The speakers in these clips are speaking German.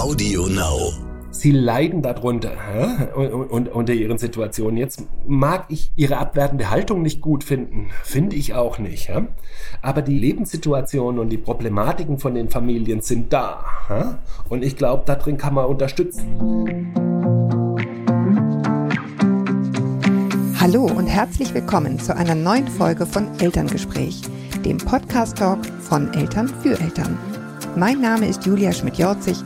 Audio Now. Sie leiden darunter und, unter ihren Situationen. Jetzt mag ich ihre abwertende Haltung nicht gut finden, finde ich auch nicht. Ja? Aber die Lebenssituationen und die Problematiken von den Familien sind da. Ja? Und ich glaube, darin kann man unterstützen. Hallo und herzlich willkommen zu einer neuen Folge von Elterngespräch, dem Podcast-Talk von Eltern für Eltern. Mein Name ist Julia Schmidt-Jorzig.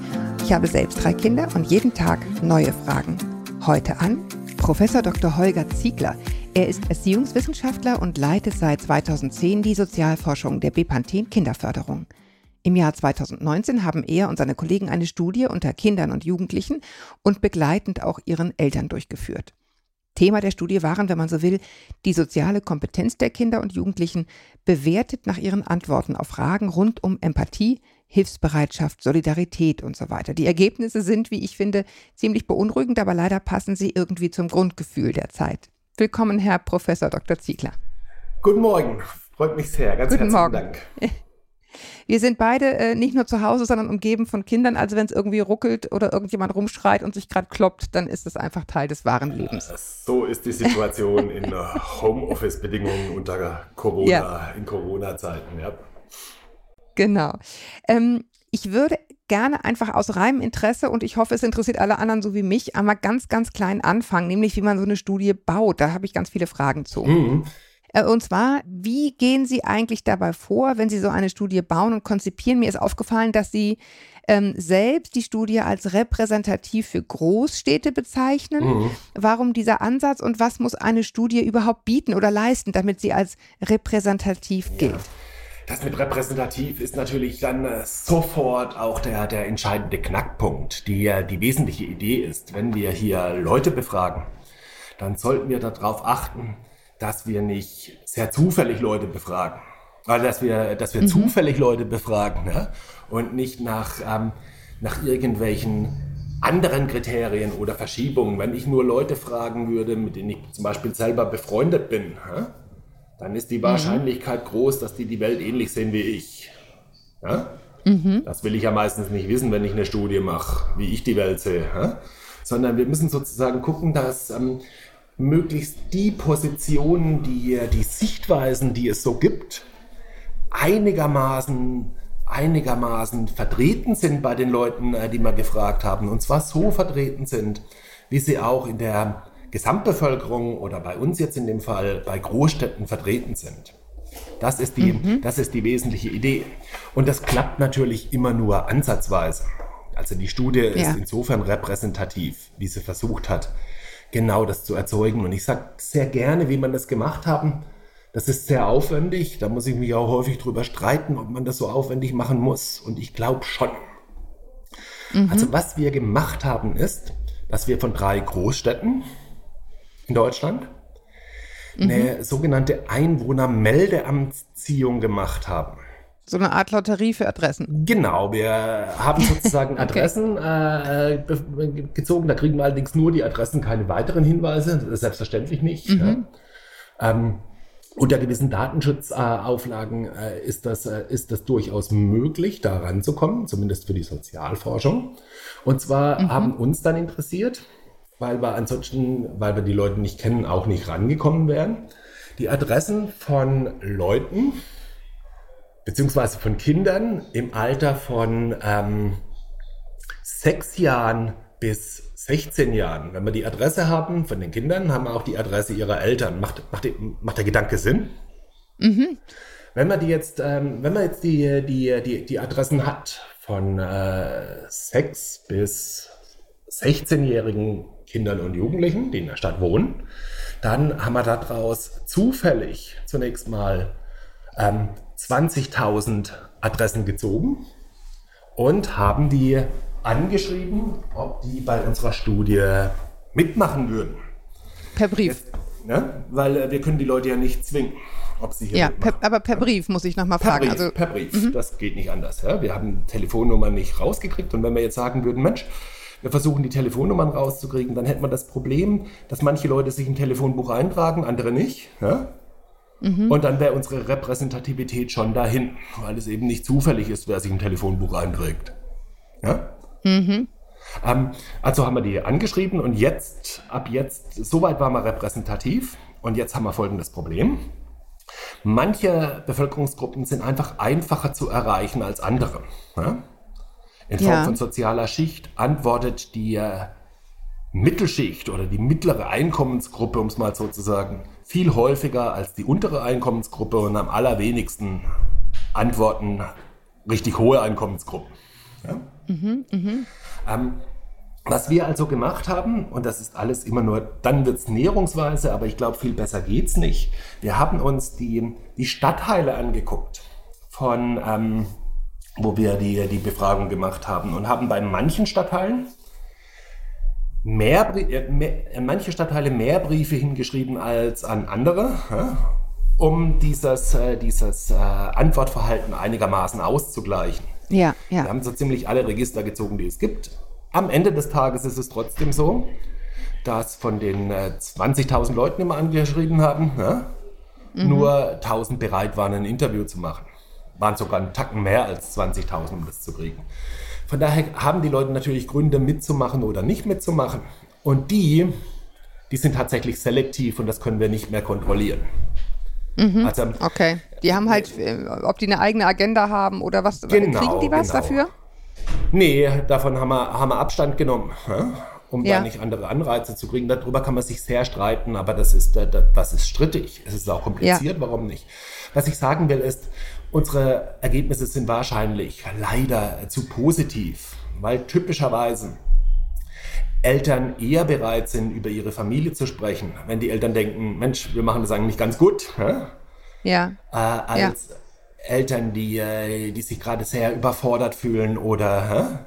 Ich habe selbst drei Kinder und jeden Tag neue Fragen. Heute an Professor Dr. Holger Ziegler. Er ist Erziehungswissenschaftler und leitet seit 2010 die Sozialforschung der Bepanthen Kinderförderung. Im Jahr 2019 haben er und seine Kollegen eine Studie unter Kindern und Jugendlichen und begleitend auch ihren Eltern durchgeführt. Thema der Studie waren, wenn man so will, die soziale Kompetenz der Kinder und Jugendlichen, bewertet nach ihren Antworten auf Fragen rund um Empathie, Hilfsbereitschaft, Solidarität und so weiter. Die Ergebnisse sind, wie ich finde, ziemlich beunruhigend, aber leider passen sie irgendwie zum Grundgefühl der Zeit. Willkommen, Herr Professor Dr. Ziegler. Guten Morgen, freut mich sehr. Ganz Guten herzlichen Morgen. Dank. Wir sind beide äh, nicht nur zu Hause, sondern umgeben von Kindern. Also wenn es irgendwie ruckelt oder irgendjemand rumschreit und sich gerade kloppt, dann ist es einfach Teil des wahren Lebens. So ist die Situation in Homeoffice-Bedingungen unter Corona, Ja. in Corona-Zeiten. Ja. Genau. Ähm, ich würde gerne einfach aus reinem Interesse und ich hoffe, es interessiert alle anderen so wie mich, einmal ganz, ganz klein anfangen, nämlich wie man so eine Studie baut. Da habe ich ganz viele Fragen zu. Mhm. Äh, Und zwar, wie gehen Sie eigentlich dabei vor, wenn Sie so eine Studie bauen und konzipieren? Mir ist aufgefallen, dass Sie ähm, selbst die Studie als repräsentativ für Großstädte bezeichnen. Mhm. Warum dieser Ansatz und was muss eine Studie überhaupt bieten oder leisten, damit sie als repräsentativ gilt? Das mit repräsentativ ist natürlich dann äh, sofort auch der, der entscheidende Knackpunkt. Die, äh, die wesentliche Idee ist, wenn wir hier Leute befragen, dann sollten wir darauf achten, dass wir nicht sehr zufällig Leute befragen. Also dass wir, dass wir zufällig Leute befragen ne? und nicht nach, ähm, nach irgendwelchen anderen Kriterien oder Verschiebungen. Wenn ich nur Leute fragen würde, mit denen ich zum Beispiel selber befreundet bin, hä? Dann ist die Wahrscheinlichkeit groß, dass die die Welt ähnlich sehen wie ich. Ja? Das will ich ja meistens nicht wissen, wenn ich eine Studie mache, wie ich die Welt sehe. Ja? Sondern wir müssen sozusagen gucken, dass ähm, möglichst die Positionen, die, die Sichtweisen, die es so gibt, einigermaßen, einigermaßen vertreten sind bei den Leuten, äh, die wir gefragt haben. Und zwar so vertreten sind, wie sie auch in der Gesamtbevölkerung oder bei uns jetzt in dem Fall bei Großstädten vertreten sind. Das ist die, das ist die wesentliche Idee. Und das klappt natürlich immer nur ansatzweise. Also die Studie ist Ja. insofern repräsentativ, wie sie versucht hat, genau das zu erzeugen. Und ich sage sehr gerne, wie man das gemacht haben. Das ist sehr aufwendig. Da muss ich mich auch häufig drüber streiten, ob man das so aufwendig machen muss. Und ich glaube schon. Also was wir gemacht haben ist, dass wir von drei Großstädten in Deutschland eine sogenannte Einwohnermeldeamtsziehung gemacht haben. So eine Art Lotterie für Adressen. Genau, wir haben sozusagen Adressen äh, be- gezogen. Da kriegen wir allerdings nur die Adressen, keine weiteren Hinweise. Selbstverständlich nicht. Ja. Ähm, unter gewissen Datenschutzauflagen äh, ist, das, äh, ist das durchaus möglich, da ranzukommen, zumindest für die Sozialforschung. Und zwar haben uns dann interessiert, weil wir ansonsten, weil wir die Leute nicht kennen, auch nicht rangekommen wären, die Adressen von Leuten, beziehungsweise von Kindern im Alter von ähm, sechs Jahren bis 16 Jahren. Wenn wir die Adresse haben von den Kindern, haben wir auch die Adresse ihrer Eltern. Macht, macht, macht der Gedanke Sinn? Wenn man die jetzt, ähm, wenn man jetzt die, die, die, die Adressen hat von äh, sechs bis 16-jährigen Kindern und Jugendlichen, die in der Stadt wohnen, dann haben wir daraus zufällig zunächst mal ähm, 20.000 Adressen gezogen und haben die angeschrieben, ob die bei unserer Studie mitmachen würden. Per Brief. Ne? Weil äh, wir können die Leute ja nicht zwingen, ob sie hier Ja, per, aber per Brief muss ich nochmal fragen. Brief, Also, per Brief. das geht nicht anders. Ja? Wir haben Telefonnummern nicht rausgekriegt und wenn wir jetzt sagen würden, Mensch, wir versuchen die Telefonnummern rauszukriegen, dann hätten wir das Problem, dass manche Leute sich im Telefonbuch eintragen, andere nicht. Ja? Und dann wäre unsere Repräsentativität schon dahin, weil es eben nicht zufällig ist, wer sich im Telefonbuch einträgt. Ja? Mhm. Ähm, also haben wir die angeschrieben und jetzt, ab jetzt, soweit waren wir repräsentativ und jetzt haben wir folgendes Problem. Manche Bevölkerungsgruppen sind einfach einfacher zu erreichen als andere. Ja? In Form ja. von sozialer Schicht antwortet die äh, Mittelschicht oder die mittlere Einkommensgruppe, um es mal so zu sagen, viel häufiger als die untere Einkommensgruppe und am allerwenigsten antworten richtig hohe Einkommensgruppen. Ja? Mhm, mh. ähm, was wir also gemacht haben, und das ist alles immer nur, dann wird es näherungsweise, aber ich glaube, viel besser geht es nicht. Wir haben uns die, die Stadtteile angeguckt, von, ähm, wo wir die, die Befragung gemacht haben und haben bei manchen Stadtteilen mehr, äh, mehr, manche Stadtteile mehr Briefe hingeschrieben als an andere, ja, um dieses, äh, dieses äh, Antwortverhalten einigermaßen auszugleichen. Ja, ja. Wir haben so ziemlich alle Register gezogen, die es gibt am Ende des Tages ist es trotzdem so, dass von den äh, 20.000 Leuten, die wir angeschrieben haben, ja, mhm. nur 1.000 bereit waren, ein Interview zu machen. Waren sogar einen Tacken mehr als 20.000, um das zu kriegen. Von daher haben die Leute natürlich Gründe mitzumachen oder nicht mitzumachen. Und die, die sind tatsächlich selektiv und das können wir nicht mehr kontrollieren. Mhm. Also, okay. Die haben halt, äh, ob die eine eigene Agenda haben oder was, genau, kriegen die was genau. dafür? Nee, davon haben wir, haben wir Abstand genommen, um ja. da nicht andere Anreize zu kriegen. Darüber kann man sich sehr streiten, aber das ist, das ist strittig. Es ist auch kompliziert, ja. warum nicht? Was ich sagen will ist, unsere Ergebnisse sind wahrscheinlich leider zu positiv, weil typischerweise Eltern eher bereit sind, über ihre Familie zu sprechen, wenn die Eltern denken, Mensch, wir machen das eigentlich ganz gut, ja. Äh, als ja. Eltern, die, äh, die sich gerade sehr überfordert fühlen oder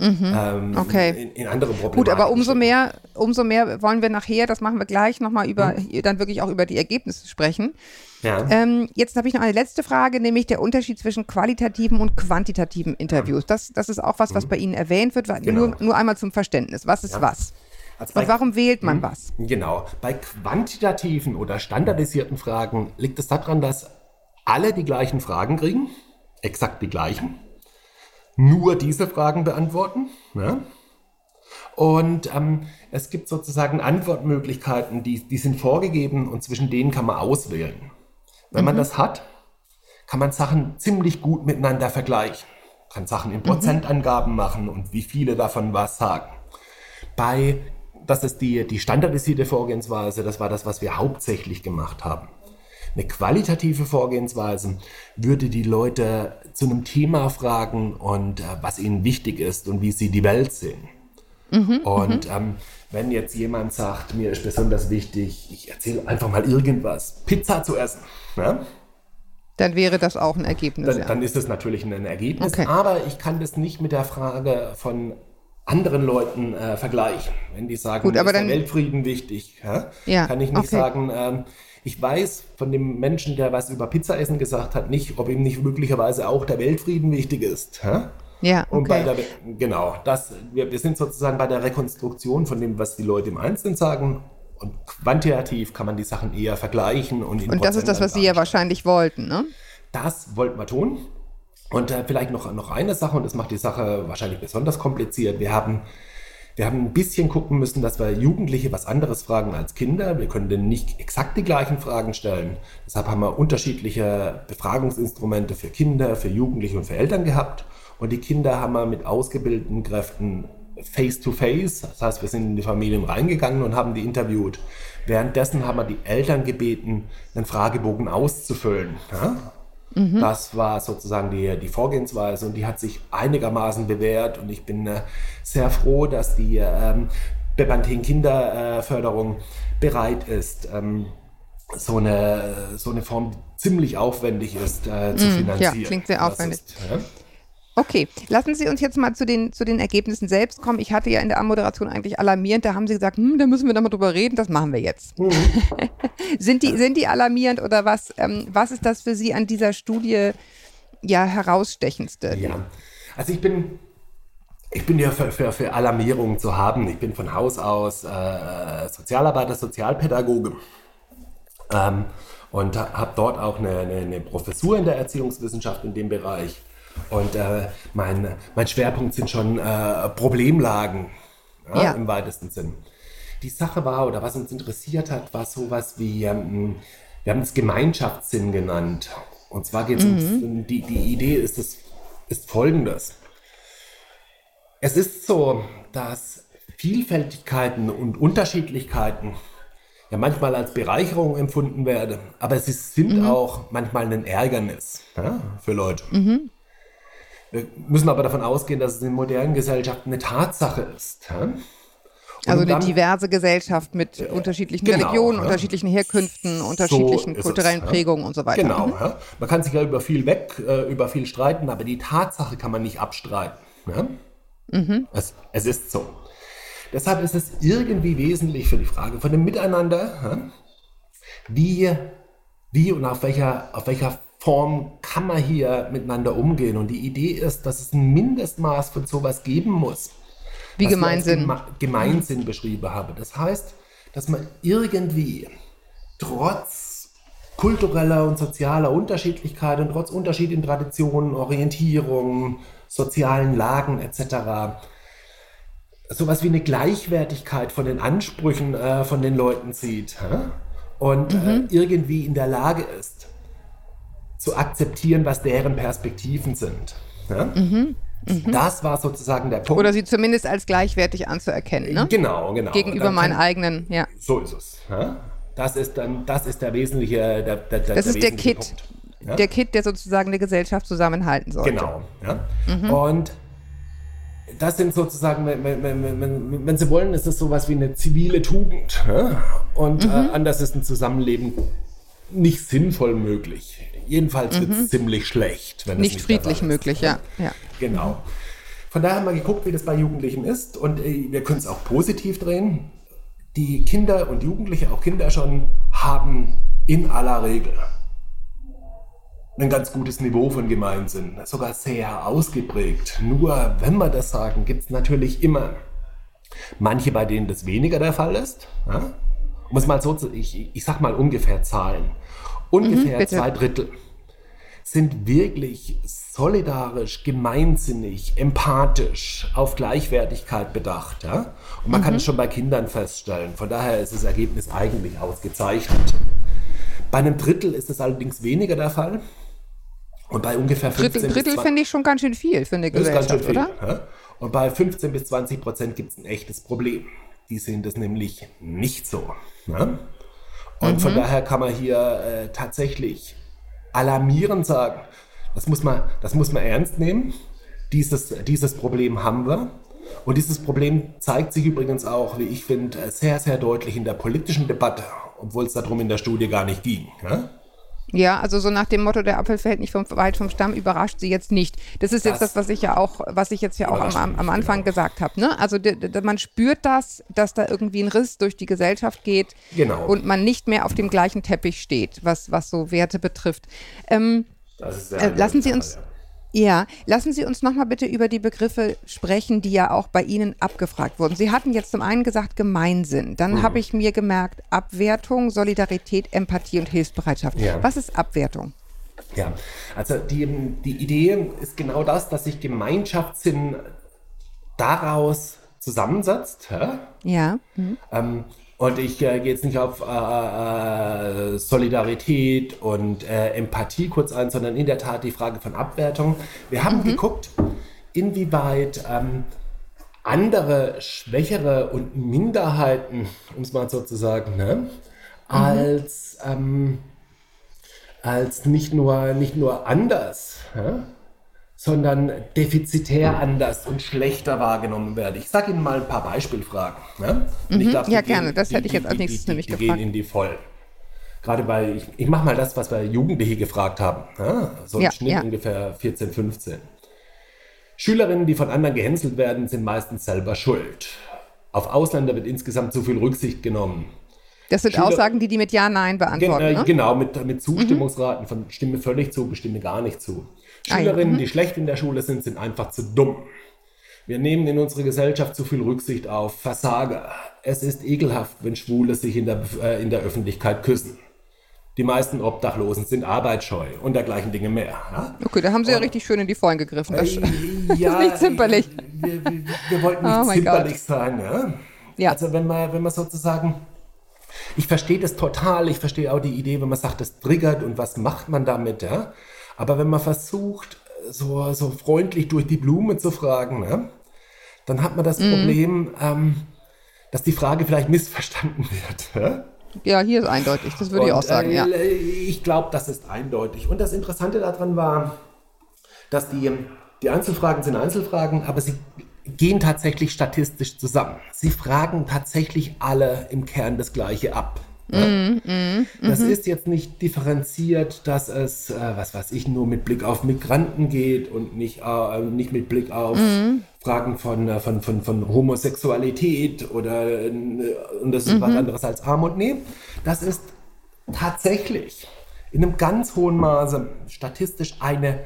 Mhm. Ähm, okay. In, in, andere Probleme. Gut, aber umso mehr, umso mehr wollen wir nachher, das machen wir gleich nochmal über, mhm. dann wirklich auch über die Ergebnisse sprechen. Ja. Ähm, jetzt habe ich noch eine letzte Frage, nämlich der Unterschied zwischen qualitativen und quantitativen Interviews. Das, das ist auch was, was mhm. bei Ihnen erwähnt wird. Genau. Nur, nur einmal zum Verständnis. Was ist ja. was? Also und warum wählt man mhm. was? Genau. Bei quantitativen oder standardisierten Fragen liegt es daran, dass alle die gleichen Fragen kriegen, exakt die gleichen, nur diese Fragen beantworten. Ja? Und ähm, es gibt sozusagen Antwortmöglichkeiten, die, die sind vorgegeben und zwischen denen kann man auswählen. Wenn mhm. man das hat, kann man Sachen ziemlich gut miteinander vergleichen. Kann Sachen in mhm. Prozentangaben machen und wie viele davon was sagen. Bei, das ist die, die standardisierte Vorgehensweise, das war das, was wir hauptsächlich gemacht haben. Eine qualitative Vorgehensweise würde die Leute zu einem Thema fragen und äh, was ihnen wichtig ist und wie sie die Welt sehen. Mhm, und mhm. ähm, wenn jetzt jemand sagt, mir ist besonders wichtig, ich erzähle einfach mal irgendwas, Pizza zu essen, ja? dann wäre das auch ein Ergebnis. Dann, ja. dann ist es natürlich ein Ergebnis, okay. aber ich kann das nicht mit der Frage von anderen Leuten äh, vergleichen. Wenn die sagen, Gut, aber ist dann, der Weltfrieden wichtig, ja? Ja, kann ich nicht okay. sagen, ähm, ich weiß von dem Menschen, der was über Pizzaessen gesagt hat, nicht, ob ihm nicht möglicherweise auch der Weltfrieden wichtig ist. Hä? Ja, okay. Und bei der, genau, das, wir, wir sind sozusagen bei der Rekonstruktion von dem, was die Leute im Einzelnen sagen. Und quantitativ kann man die Sachen eher vergleichen. Und, in und das ist das, was Sie ja wahrscheinlich wollten, ne? Das wollten wir tun. Und äh, vielleicht noch, noch eine Sache, und das macht die Sache wahrscheinlich besonders kompliziert. Wir haben wir haben ein bisschen gucken müssen, dass wir Jugendliche was anderes fragen als Kinder. Wir können denen nicht exakt die gleichen Fragen stellen. Deshalb haben wir unterschiedliche Befragungsinstrumente für Kinder, für Jugendliche und für Eltern gehabt. Und die Kinder haben wir mit ausgebildeten Kräften face-to-face. -face. Das heißt, wir sind in die Familien reingegangen und haben die interviewt. Währenddessen haben wir die Eltern gebeten, einen Fragebogen auszufüllen. Ja? Mhm. Das war sozusagen die, die Vorgehensweise und die hat sich einigermaßen bewährt und ich bin äh, sehr froh, dass die ähm, Bepanthen Kinderförderung bereit ist, ähm, so, eine, so eine Form, die ziemlich aufwendig ist, äh, zu mhm, finanzieren. Ja, klingt sehr aufwendig. Ist, ja? Okay, lassen Sie uns jetzt mal zu den, zu den Ergebnissen selbst kommen. Ich hatte ja in der Anmoderation eigentlich alarmierend, da haben Sie gesagt, hm, da müssen wir da mal drüber reden, das machen wir jetzt. Mhm. sind, die, sind die alarmierend oder was, ähm, was ist das für Sie an dieser Studie ja herausstechendste? Ja, also ich bin, ich bin ja für, für, für Alarmierung zu haben. Ich bin von Haus aus äh, Sozialarbeiter, Sozialpädagoge. Ähm, und habe dort auch eine, eine, eine Professur in der Erziehungswissenschaft in dem Bereich Und äh, mein, mein Schwerpunkt sind schon äh, Problemlagen ja, ja. im weitesten Sinn. Die Sache war, oder was uns interessiert hat, war sowas wie, ähm, wir haben es Gemeinschaftssinn genannt. Und zwar geht es mhm. um, die, die Idee ist, es, ist folgendes. Es ist so, dass Vielfältigkeiten und Unterschiedlichkeiten ja manchmal als Bereicherung empfunden werden, aber sie sind mhm. auch manchmal ein Ärgernis ja, für Leute. Mhm. Wir müssen aber davon ausgehen, dass es in modernen Gesellschaften eine Tatsache ist. Ja? Also eine dann, diverse Gesellschaft mit äh, unterschiedlichen genau, Religionen, ja. unterschiedlichen Herkünften, unterschiedlichen so kulturellen es, Prägungen und so weiter. Genau. Mhm. Ja. Man kann sich ja über viel weg, äh, über viel streiten, aber die Tatsache kann man nicht abstreiten. Ja? Mhm. Es, es, ist so. Deshalb ist es irgendwie wesentlich für die Frage von dem Miteinander, wie, wie und auf welcher, auf welcher Form kann man hier miteinander umgehen. Und die Idee ist, dass es ein Mindestmaß von sowas geben muss. Wie Gemeinsinn. Geme Gemeinsinn beschrieben habe. Das heißt, dass man irgendwie trotz kultureller und sozialer Unterschiedlichkeit und trotz Unterschied in Traditionen, Orientierung, sozialen Lagen etc. sowas wie eine Gleichwertigkeit von den Ansprüchen äh, von den Leuten sieht hä? und äh, mhm. äh, irgendwie in der Lage ist zu akzeptieren, was deren Perspektiven sind. Ja? Mhm. Mhm. Das war sozusagen der Punkt. Oder sie zumindest als gleichwertig anzuerkennen, ne? Genau, genau. Gegenüber meinen eigenen, ja. So ist es. Ja? Das ist dann, das ist der wesentliche, der, der, der Das ist der Kit. Ja? Der Kit, der sozusagen eine Gesellschaft zusammenhalten sollte. Genau, ja. Mhm. Und das sind sozusagen, wenn, wenn, wenn, wenn, Sie wollen, ist es sowas wie eine zivile Tugend. Ja? Und mhm. äh, anders ist ein Zusammenleben nicht sinnvoll möglich. Jedenfalls wird es mhm. ziemlich schlecht. Wenn nicht, nicht friedlich möglich, ja. ja. Genau. Von daher haben wir geguckt, wie das bei Jugendlichen ist und äh, wir können es auch positiv drehen. Die Kinder und Jugendliche, auch Kinder schon, haben in aller Regel ein ganz gutes Niveau von Gemeinsinn, sogar sehr ausgeprägt. Nur, wenn wir das sagen, gibt es natürlich immer manche, bei denen das weniger der Fall ist. Ja? Um es mal so zu, ich, ich sag mal ungefähr Zahlen. Ungefähr mhm, zwei Drittel sind wirklich solidarisch, gemeinsinnig, empathisch, auf Gleichwertigkeit bedacht. Ja? Und man mhm. kann es schon bei Kindern feststellen. Von daher ist das Ergebnis eigentlich ausgezeichnet. Bei einem Drittel ist es allerdings weniger der Fall. Und bei ungefähr 15 Drittel, Drittel finde ich schon ganz schön viel für eine Gesellschaft, ist ganz schön viel, oder? Ja? Und bei 15 bis 20 Prozent gibt es ein echtes Problem. Die sehen das nämlich nicht so. Ja? Und mhm. von daher kann man hier äh, tatsächlich alarmierend sagen, das muss man, das muss man ernst nehmen. Dieses, dieses Problem haben wir. Und dieses Problem zeigt sich übrigens auch, wie ich finde, sehr, sehr deutlich in der politischen Debatte, obwohl es darum in der Studie gar nicht ging. Ja? Ja, also so nach dem Motto, der Apfel fällt nicht vom, weit vom Stamm, überrascht sie jetzt nicht. Das ist jetzt das, das was ich ja auch, was ich jetzt ja auch am, am Anfang genau. gesagt habe. Ne? Also man spürt das, dass da irgendwie ein Riss durch die Gesellschaft geht genau. und man nicht mehr auf dem gleichen Teppich steht, was, was so Werte betrifft. Ähm, äh, lassen Sie uns. Ja. Lassen Sie uns nochmal bitte über die Begriffe sprechen, die ja auch bei Ihnen abgefragt wurden. Sie hatten jetzt zum einen gesagt Gemeinsinn. Dann mhm. habe ich mir gemerkt Abwertung, Solidarität, Empathie und Hilfsbereitschaft. Ja. Was ist Abwertung? Ja, also die, die Idee ist genau das, dass sich Gemeinschaftssinn daraus zusammensetzt. Ja. ja. Mhm. Ähm, und ich äh, gehe jetzt nicht auf äh, äh, Solidarität und äh, Empathie kurz ein, sondern in der Tat die Frage von Abwertung. Wir haben mhm. geguckt, inwieweit ähm, andere, schwächere und Minderheiten, um es mal so zu sagen, ne, mhm. als, ähm, als nicht, nur, nicht nur anders, ja, sondern defizitär anders und schlechter wahrgenommen werde. Ich sage Ihnen mal ein paar Beispielfragen. Ne? Mhm. Glaub, ja, gerne, das hätte ich jetzt als nächstes die, nämlich die, die gefragt. gehen in die Vollen. Gerade bei, ich, ich mache mal das, was wir Jugendliche gefragt haben. Ne? So ein ja, Schnitt ja. ungefähr 14, 15. Schülerinnen, die von anderen gehänselt werden, sind meistens selber schuld. Auf Ausländer wird insgesamt zu viel Rücksicht genommen. Das sind Schüler, Aussagen, die die mit Ja, Nein beantworten. Gen, äh, ne? Genau, mit, mit Zustimmungsraten mhm. von Stimme völlig zu, Stimme gar nicht zu. Schülerinnen, mhm. die schlecht in der Schule sind, sind einfach zu dumm. Wir nehmen in unserer Gesellschaft zu viel Rücksicht auf Versager. Es ist ekelhaft, wenn Schwule sich in der, äh, in der Öffentlichkeit küssen. Die meisten Obdachlosen sind arbeitsscheu und dergleichen Dinge mehr. Ja? Okay, da haben Sie und, ja richtig schön in die Vollen gegriffen. Das, äh, ja, ist nicht zimperlich. Wir, wir, wir wollten nicht oh zimperlich sein. Ja? ja? Also wenn man, wenn man sozusagen, ich verstehe das total, ich verstehe auch die Idee, wenn man sagt, das triggert und was macht man damit. Ja? Aber wenn man versucht, so, so freundlich durch die Blume zu fragen, ja? dann hat man das mhm. Problem, ähm, dass die Frage vielleicht missverstanden wird. Ja? Ja, hier ist eindeutig, das würde und, ich auch sagen. Äh, ja. Ich glaube, das ist eindeutig. Und das Interessante daran war, dass die, die Einzelfragen sind Einzelfragen, aber sie gehen tatsächlich statistisch zusammen. Sie fragen tatsächlich alle im Kern das Gleiche ab. Ja? Mm, mm, das mm ist jetzt nicht differenziert, dass es, äh, was weiß ich, nur mit Blick auf Migranten geht und nicht, äh, nicht mit Blick auf mhm. Fragen von, äh, von, von, von Homosexualität oder äh, und das ist mhm. was anderes als Armut. Nee, das ist tatsächlich in einem ganz hohen Maße statistisch eine,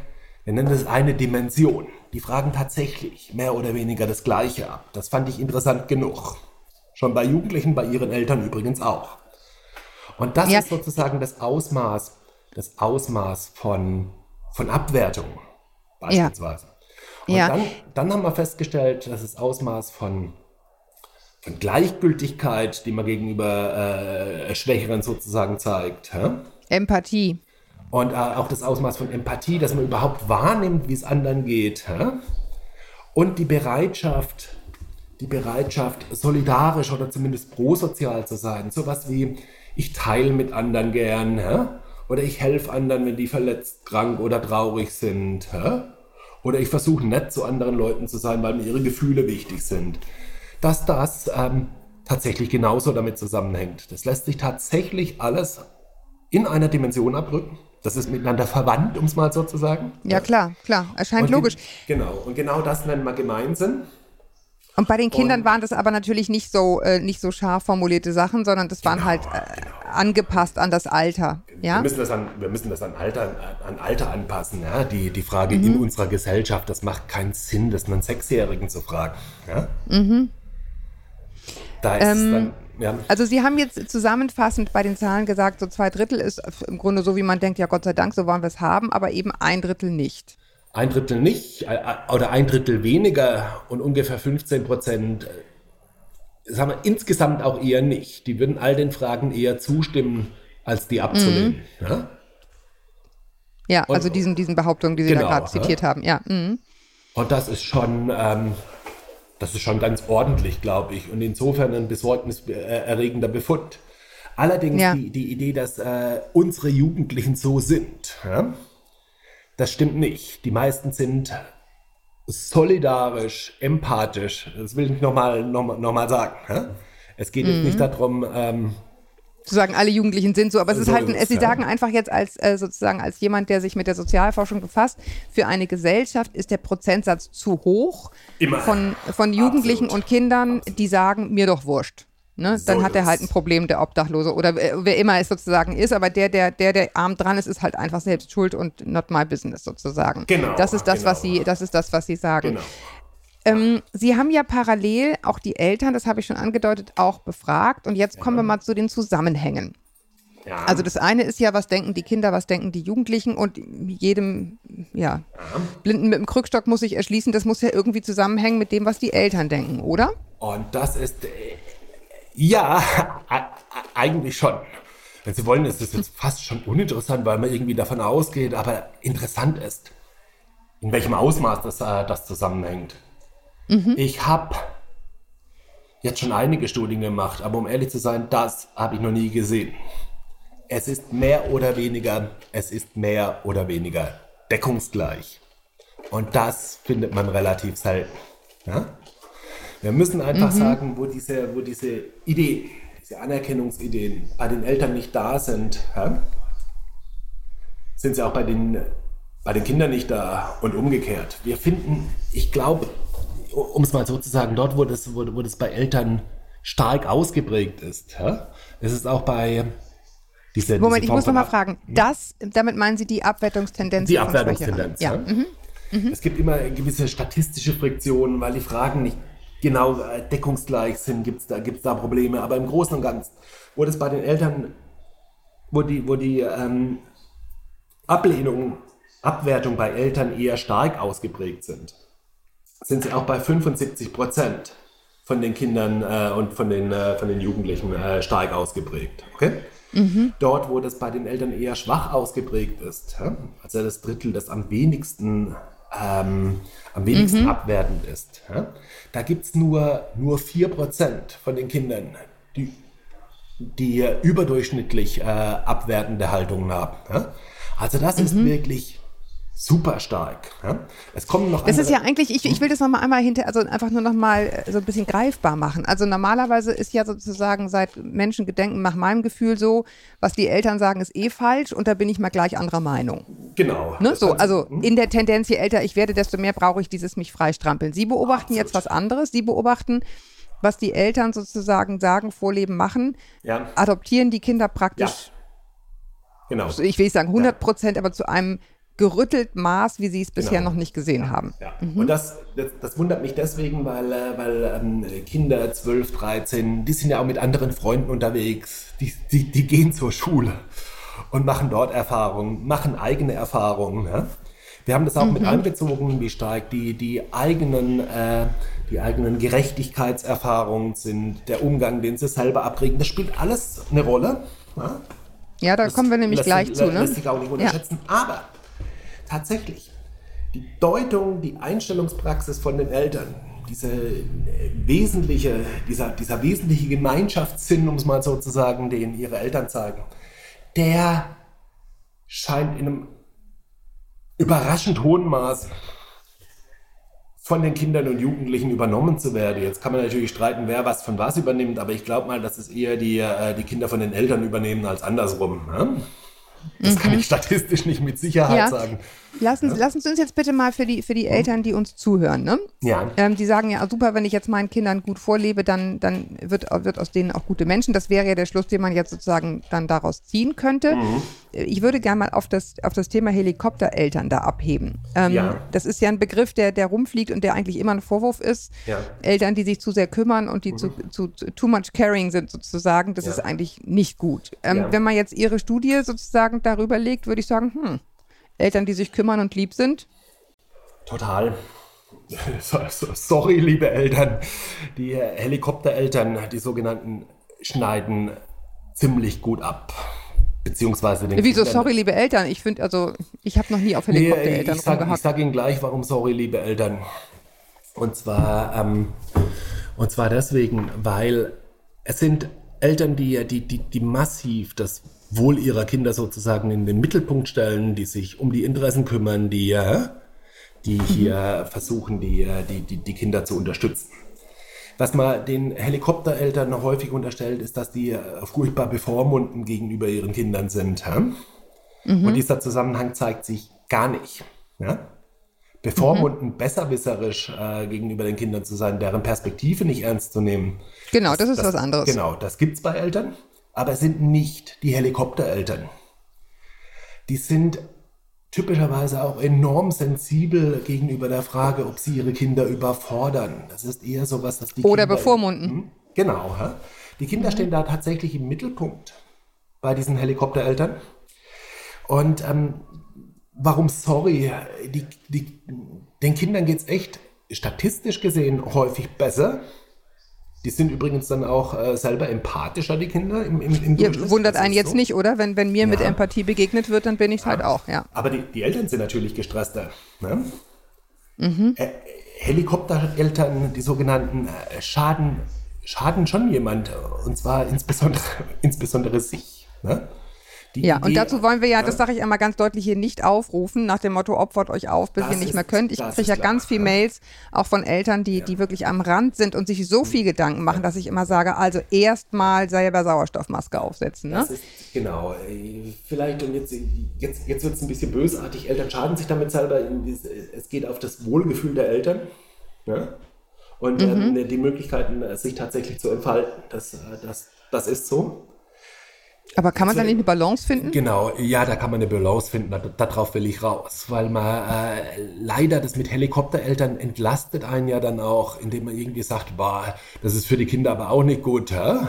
wir nennen das eine Dimension. Die fragen tatsächlich mehr oder weniger das Gleiche ab. Das fand ich interessant genug. Schon bei Jugendlichen, bei ihren Eltern übrigens auch. Und das ja. ist sozusagen das Ausmaß, das Ausmaß von, von Abwertung beispielsweise. Ja. Und ja. dann, dann haben wir festgestellt, dass das Ausmaß von, von Gleichgültigkeit, die man gegenüber äh, Schwächeren sozusagen zeigt. Hä? Empathie. Und äh, auch das Ausmaß von Empathie, dass man überhaupt wahrnimmt, wie es anderen geht. Hä? Und die Bereitschaft, die Bereitschaft, solidarisch oder zumindest prosozial zu sein. Sowas wie, ich teile mit anderen gern. Hä? Oder ich helfe anderen, wenn die verletzt, krank oder traurig sind. Hä? Oder ich versuche nett zu anderen Leuten zu sein, weil mir ihre Gefühle wichtig sind. Dass das ähm, tatsächlich genauso damit zusammenhängt. Das lässt sich tatsächlich alles in einer Dimension abrücken. Das ist miteinander verwandt, um es mal so zu sagen. Ja, klar, klar. Erscheint logisch. Genau. Und genau das nennen wir Gemeinsinn. Und bei den Kindern und, waren das aber natürlich nicht so, äh, nicht so scharf formulierte Sachen, sondern das waren genau, halt äh, genau. angepasst an das Alter. Ja? Wir müssen das an, wir müssen das an, Alter, an Alter anpassen. Ja? Die, die Frage mhm. in unserer Gesellschaft, das macht keinen Sinn, das einen Sechsjährigen zu fragen. Ja? Mhm. Da ist ähm, es dann, ja. Also Sie haben jetzt zusammenfassend bei den Zahlen gesagt, so zwei Drittel ist im Grunde so, wie man denkt, ja Gott sei Dank, so wollen wir es haben, aber eben ein Drittel nicht ein Drittel nicht äh, äh, oder ein Drittel weniger und ungefähr 15 Prozent, äh, sagen wir insgesamt auch eher nicht. Die würden all den Fragen eher zustimmen, als die abzulehnen. Mhm. Ja? ja und, also diesen, diesen Behauptungen, die Sie genau, da gerade zitiert ja? haben, ja. Mhm. Und das ist schon, ähm, das ist schon ganz ordentlich, glaube ich. Und insofern ein besorgniserregender Befund. Allerdings ja. die, die Idee, dass äh, unsere Jugendlichen so sind. Ja? Das stimmt nicht. Die meisten sind solidarisch, empathisch. Das will ich nochmal noch mal, noch mal sagen. Hä? Es geht mhm. jetzt nicht darum, ähm, zu sagen, alle Jugendlichen sind so, aber es ist so halt, ist, Sie sagen einfach jetzt als äh, sozusagen als jemand, der sich mit der Sozialforschung befasst, für eine Gesellschaft ist der Prozentsatz zu hoch Immer. von, von Jugendlichen Absolut. und Kindern, Absolut. die sagen, mir doch wurscht. Ne? So dann hat er halt ein Problem, der Obdachlose oder wer immer es sozusagen ist, aber der, der, der, der arm dran ist, ist halt einfach selbst schuld und not my business sozusagen. Genau. Das ist das, genau. was Sie, das ist das, was Sie sagen. Genau. Ähm, Sie haben ja parallel auch die Eltern, das habe ich schon angedeutet, auch befragt. Und jetzt ja. kommen wir mal zu den Zusammenhängen. Ja. Also das eine ist ja, was denken die Kinder, was denken die Jugendlichen und jedem, ja, ja, Blinden mit dem Krückstock muss sich erschließen, das muss ja irgendwie zusammenhängen mit dem, was die Eltern denken, oder? Und das ist ja, eigentlich schon. Wenn Sie wollen, ist es jetzt fast schon uninteressant, weil man irgendwie davon ausgeht, aber interessant ist, in welchem Ausmaß das, äh, das zusammenhängt. Mhm. Ich habe jetzt schon einige Studien gemacht, aber um ehrlich zu sein, das habe ich noch nie gesehen. Es ist mehr oder weniger, es ist mehr oder weniger deckungsgleich. Und das findet man relativ selten. Ja? Wir müssen einfach mhm. sagen, wo diese, wo diese Ideen, diese Anerkennungsideen bei den Eltern nicht da sind, ja, sind sie auch bei den, bei den Kindern nicht da und umgekehrt. Wir finden, ich glaube, um es mal so zu sagen, dort, wo das, wo, wo das bei Eltern stark ausgeprägt ist, ja, ist es auch bei diese, Moment, diese ich muss nochmal fragen. Das, damit meinen Sie die Abwertungstendenz? Die Abwertungstendenz, ja. ja. Mhm. Mhm. Es gibt immer gewisse statistische Friktionen, weil die Fragen nicht genau äh, deckungsgleich sind, gibt es da, gibt's da Probleme. Aber im Großen und Ganzen, wo das bei den Eltern wo die, wo die ähm, Ablehnung, Abwertung bei Eltern eher stark ausgeprägt sind, sind sie auch bei 75 Prozent von den Kindern äh, und von den, äh, von den Jugendlichen äh, stark ausgeprägt. Okay? Mhm. Dort, wo das bei den Eltern eher schwach ausgeprägt ist, ja? also das Drittel, das am wenigsten, ähm, am wenigsten mhm. abwertend ist, ja? da gibt es nur, nur 4% von den Kindern, die, die überdurchschnittlich äh, abwertende Haltungen haben. Ja? Also das mhm. ist wirklich super stark. Ja? Es kommen noch Das ist ja eigentlich, ich, ich will das nochmal einmal hinter, also einfach nur nochmal äh, so ein bisschen greifbar machen. Also normalerweise ist ja sozusagen seit Menschengedenken nach meinem Gefühl so, was die Eltern sagen, ist eh falsch und da bin ich mal gleich anderer Meinung. Genau. Ne? So, also hm? in der Tendenz, je älter ich werde, desto mehr brauche ich dieses mich freistrampeln. Sie beobachten Absolut. jetzt was anderes. Sie beobachten, was die Eltern sozusagen sagen, vorleben, machen, ja. adoptieren die Kinder praktisch. Ja. Genau. Ich will nicht sagen 100 Prozent, ja. aber zu einem gerüttelt Maß, wie Sie es bisher genau. noch nicht gesehen haben. Ja. Mhm. Und das, das, das, wundert mich deswegen, weil, äh, weil ähm, Kinder 12, 13, die sind ja auch mit anderen Freunden unterwegs, die, die, die gehen zur Schule und machen dort Erfahrungen, machen eigene Erfahrungen. Ja? Wir haben das auch mhm. mit einbezogen, wie stark die, die, eigenen, äh, die eigenen Gerechtigkeitserfahrungen sind, der Umgang, den sie selber abregen. Das spielt alles eine Rolle. Ja, ja da das kommen wir nämlich gleich zu. Ne? Lässt sich auch nicht unterschätzen. Ja. Aber tatsächlich die Deutung, die Einstellungspraxis von den Eltern, diese äh, wesentliche, dieser, dieser wesentliche Gemeinschaftssinn, um es mal so zu sagen, den ihre Eltern zeigen, der scheint in einem überraschend hohen Maß von den Kindern und Jugendlichen übernommen zu werden. Jetzt kann man natürlich streiten, wer was von was übernimmt, aber ich glaube mal, dass es eher die, äh, die Kinder von den Eltern übernehmen als andersrum. Ne? Das mhm. kann ich statistisch nicht mit Sicherheit ja. sagen. Lassen, ja. lassen Sie uns jetzt bitte mal für die, für die Eltern, die uns zuhören, ne? Ja. Ähm, die sagen ja, super, wenn ich jetzt meinen Kindern gut vorlebe, dann, dann wird, wird aus denen auch gute Menschen. Das wäre ja der Schluss, den man jetzt sozusagen dann daraus ziehen könnte. Mhm. Ich würde gerne mal auf das, auf das Thema Helikoptereltern da abheben. Ähm, ja. Das ist ja ein Begriff, der, der rumfliegt und der eigentlich immer ein Vorwurf ist. Ja. Eltern, die sich zu sehr kümmern und die mhm. zu, zu, zu, too much caring sind sozusagen, das ja. ist eigentlich nicht gut. Ähm, wenn man jetzt Ihre Studie sozusagen darüber legt, würde ich sagen, hm, Eltern, die sich kümmern und lieb sind? Total. Sorry, liebe Eltern. Die Helikoptereltern, die sogenannten, schneiden ziemlich gut ab. Beziehungsweise den Wieso Kindern. sorry, liebe Eltern? Ich finde, also, ich habe noch nie auf Helikoptereltern nee, ich sage sag Ihnen gleich, warum sorry, liebe Eltern. Und zwar, ähm, und zwar deswegen, weil es sind Eltern, die, die, die, die massiv das Wohl ihrer Kinder sozusagen in den Mittelpunkt stellen, die sich um die Interessen kümmern, die, die hier versuchen, die, die, die, die Kinder zu unterstützen. Was man den Helikoptereltern häufig unterstellt, ist, dass die furchtbar bevormunden gegenüber ihren Kindern sind. Mhm. Und dieser Zusammenhang zeigt sich gar nicht. Ja? Bevormunden, mhm. besserwisserisch äh, gegenüber den Kindern zu sein, deren Perspektive nicht ernst zu nehmen. Genau, das, das ist das, was anderes. Genau, das gibt es bei Eltern aber sind nicht die Helikoptereltern. Die sind typischerweise auch enorm sensibel gegenüber der Frage, ob sie ihre Kinder überfordern. Das ist eher so was, dass die Oder Kinder bevormunden. Hm? Genau. Die Kinder mhm. stehen da tatsächlich im Mittelpunkt bei diesen Helikoptereltern. Und ähm, warum sorry? Die, die, den Kindern geht es echt statistisch gesehen häufig besser die sind übrigens dann auch äh, selber empathischer, die Kinder im, im, im Ihr wundert einen jetzt so. nicht, oder? Wenn, wenn mir ja. mit Empathie begegnet wird, dann bin ich ja. halt auch, ja. Aber die, die Eltern sind natürlich gestresster. Ne? Mhm. Äh, Helikoptereltern, die sogenannten, äh, schaden, schaden schon jemand. Und zwar insbesondere, insbesondere sich. Ne? Die ja, Idee, und dazu wollen wir ja, das sage ich einmal ganz deutlich hier, nicht aufrufen, nach dem Motto, opfert euch auf, bis ihr nicht ist, mehr könnt. Ich kriege ja ganz viel Mails, auch von Eltern, die, ja. die wirklich am Rand sind und sich so viel Gedanken machen, dass ich immer sage, also erstmal selber Sauerstoffmaske aufsetzen. Ne? Ist, genau. Vielleicht, und jetzt, jetzt, jetzt wird es ein bisschen bösartig, Eltern schaden sich damit selber. Es geht auf das Wohlgefühl der Eltern. Ja? Und mhm. ähm, die Möglichkeiten, sich tatsächlich zu entfalten, das, das, das ist so. Aber kann man da nicht eine Balance finden? Genau, ja, da kann man eine Balance finden. Darauf will ich raus, weil man äh, leider das mit Helikoptereltern entlastet einen ja dann auch, indem man irgendwie sagt, boah, das ist für die Kinder aber auch nicht gut. Hä?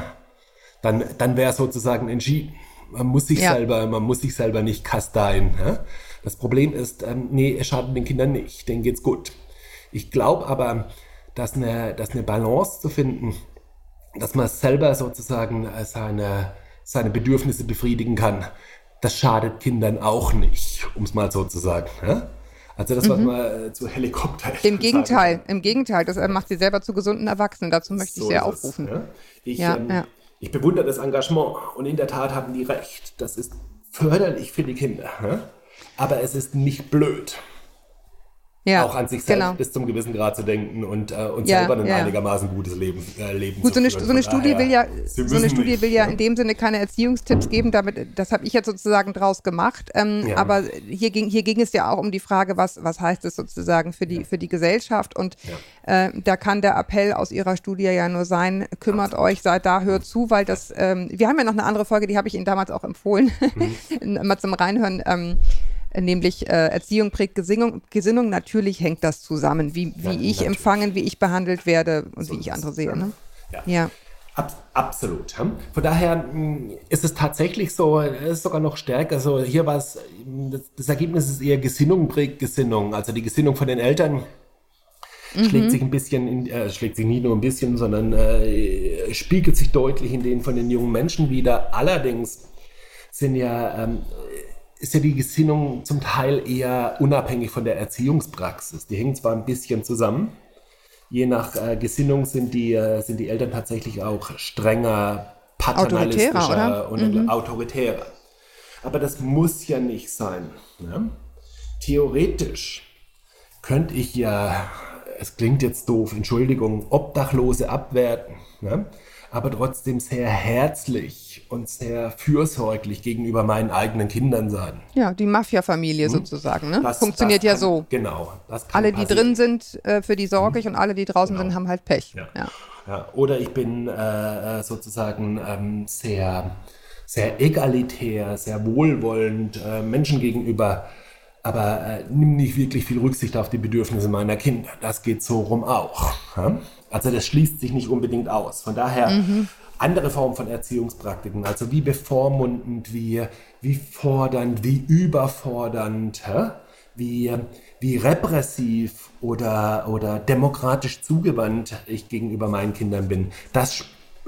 Dann, dann wäre sozusagen entschieden. Man muss sich ja. selber, man muss sich selber nicht kasteien. Ja? Das Problem ist, ähm, nee, es schadet den Kindern nicht, denen geht's gut. Ich glaube aber, dass eine, dass eine Balance zu finden, dass man selber sozusagen äh, seine, seine Bedürfnisse befriedigen kann, das schadet Kindern auch nicht, um es mal so zu sagen. Ja? Also das, was mhm. man äh, zu Helikopter. Im Gegenteil, im Gegenteil, das macht sie selber zu gesunden Erwachsenen. Dazu möchte so ich sehr aufrufen. Es, ja? Ich, ja, ähm, ja. ich bewundere das Engagement und in der Tat haben die recht. Das ist förderlich für die Kinder. Ja? Aber es ist nicht blöd ja, auch an sich selbst genau. bis zum gewissen Grad zu denken und, äh, und ja, selber ein ja. einigermaßen gutes Leben, äh, Leben Gut, zu so eine, so eine Studie will ja, so eine Studie will ja in dem Sinne keine Erziehungstipps geben, damit, das habe ich jetzt sozusagen draus gemacht. Ähm. Aber hier ging, hier ging es ja auch um die Frage, was, was heißt es sozusagen für die, für die Gesellschaft? Und äh, da kann der Appell aus Ihrer Studie ja nur sein, kümmert euch, seid da, hört zu, weil das, ähm, wir haben ja noch eine andere Folge, die habe ich Ihnen damals auch empfohlen, mhm. mal zum Reinhören, ähm, nämlich äh, Erziehung prägt Gesinnung. Gesinnung. Natürlich hängt das zusammen, wie, wie ja, ich natürlich. empfangen, wie ich behandelt werde und so wie ich andere sehe. Ne? Ja. ja. Ab, absolut. Von daher mm, ist es tatsächlich so, es ist sogar noch stärker. Also hier war es, das, das Ergebnis ist eher Gesinnung prägt Gesinnung. Also die Gesinnung von den Eltern mhm. schlägt sich ein bisschen, in, äh, schlägt sich nicht nur ein bisschen, sondern äh, spiegelt sich deutlich in den von den jungen Menschen wieder. Allerdings sind ja ähm, ist ja die Gesinnung zum Teil eher unabhängig von der Erziehungspraxis. Die hängen zwar ein bisschen zusammen. Je nach äh, Gesinnung sind die, äh, sind die Eltern tatsächlich auch strenger, paternalistischer und mhm. autoritärer. Aber das muss ja nicht sein. Ne? Theoretisch könnte ich ja, es klingt jetzt doof, Entschuldigung, Obdachlose abwerten. Ne? aber trotzdem sehr herzlich und sehr fürsorglich gegenüber meinen eigenen Kindern sein. Ja, die Mafia-Familie hm? sozusagen, ne? Das, Funktioniert das kann, ja so. Genau. alle, die passieren. drin sind, äh, für die sorge ich hm? und alle, die draußen genau. sind, haben halt Pech. Ja. ja. ja. Oder ich bin äh, äh, sozusagen ähm, sehr, sehr egalitär, sehr wohlwollend äh, Menschen gegenüber aber äh, nimm nicht wirklich viel Rücksicht auf die Bedürfnisse meiner Kinder. Das geht so rum auch. Ja? Also das schließt sich nicht unbedingt aus. Von daher mhm. Andere Formen von Erziehungspraktiken, also wie bevormundend, wie, wie fordernd, wie überfordernd, hä? wie, wie repressiv oder, oder demokratisch zugewandt ich gegenüber meinen Kindern bin. Das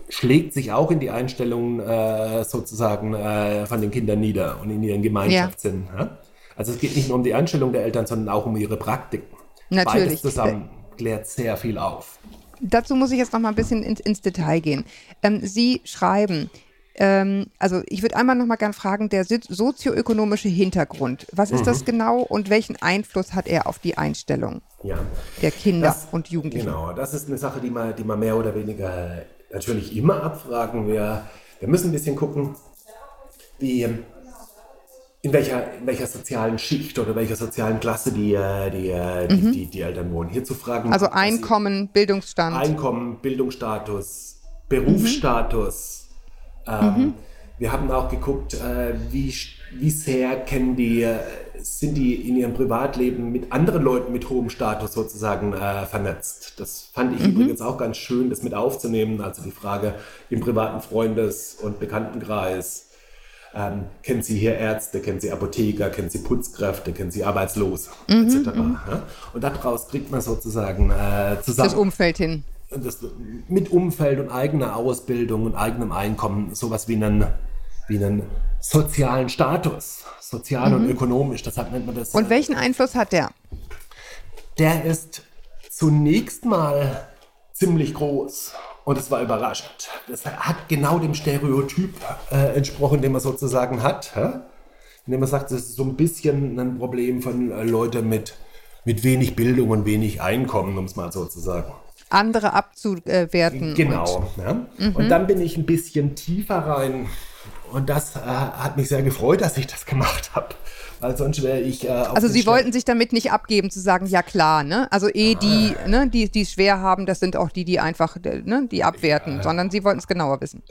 schlägt sich auch in die Einstellungen äh, sozusagen äh, von den Kindern nieder und in ihren Gemeinschaftssinn. Ja. Also es geht nicht nur um die Einstellung der Eltern, sondern auch um ihre Praktiken. Natürlich. Beides zusammen klärt sehr viel auf. Dazu muss ich jetzt noch mal ein bisschen ins, ins Detail gehen. Ähm, Sie schreiben, ähm, also ich würde einmal noch mal gerne fragen, der sozioökonomische Hintergrund, was ist mhm. das genau und welchen Einfluss hat er auf die Einstellung ja. der Kinder das, und Jugendlichen? Genau, das ist eine Sache, die man, die man mehr oder weniger natürlich immer abfragen. Wir, wir müssen ein bisschen gucken, wie in welcher, in welcher sozialen Schicht oder welcher sozialen Klasse die, äh, die, äh, die, mhm. die, die, Eltern wohnen. Hier zu fragen. Also Einkommen, Bildungsstand. Einkommen, Bildungsstatus, Berufsstatus. Mhm. Ähm, mhm. Wir haben auch geguckt, äh, wie, wie sehr kennen die, äh, sind die in ihrem Privatleben mit anderen Leuten mit hohem Status sozusagen äh, vernetzt. Das fand ich mhm. übrigens auch ganz schön, das mit aufzunehmen. Also die Frage im privaten Freundes- und Bekanntenkreis ähm, kennen Sie hier Ärzte, kennen Sie Apotheker, kennen Sie Putzkräfte, kennen Sie Arbeitslose, mhm, etc. Mhm. Ja? Und daraus kriegt man sozusagen äh, zusammen. Das Umfeld hin. Das, mit Umfeld und eigener Ausbildung und eigenem Einkommen sowas wie einen, wie einen sozialen Status, sozial mhm. und ökonomisch, deshalb nennt man das. Und welchen Einfluss hat der? Der ist zunächst mal ziemlich groß und es war überraschend. Das hat genau dem Stereotyp äh, entsprochen, den man sozusagen hat. Hä? Indem man sagt, das ist so ein bisschen ein Problem von äh, Leuten mit, mit wenig Bildung und wenig Einkommen, um es mal so zu sagen. Andere abzuwerten. Genau. Und, ja. mhm. und dann bin ich ein bisschen tiefer rein. Und das äh, hat mich sehr gefreut, dass ich das gemacht habe weil sonst wäre ich. Äh, also Sie wollten sich damit nicht abgeben, zu sagen, ja klar, ne? Also eh die, ah. ne, die, die es schwer haben, das sind auch die, die einfach, ne, die abwerten, ja. sondern Sie wollten es genauer wissen.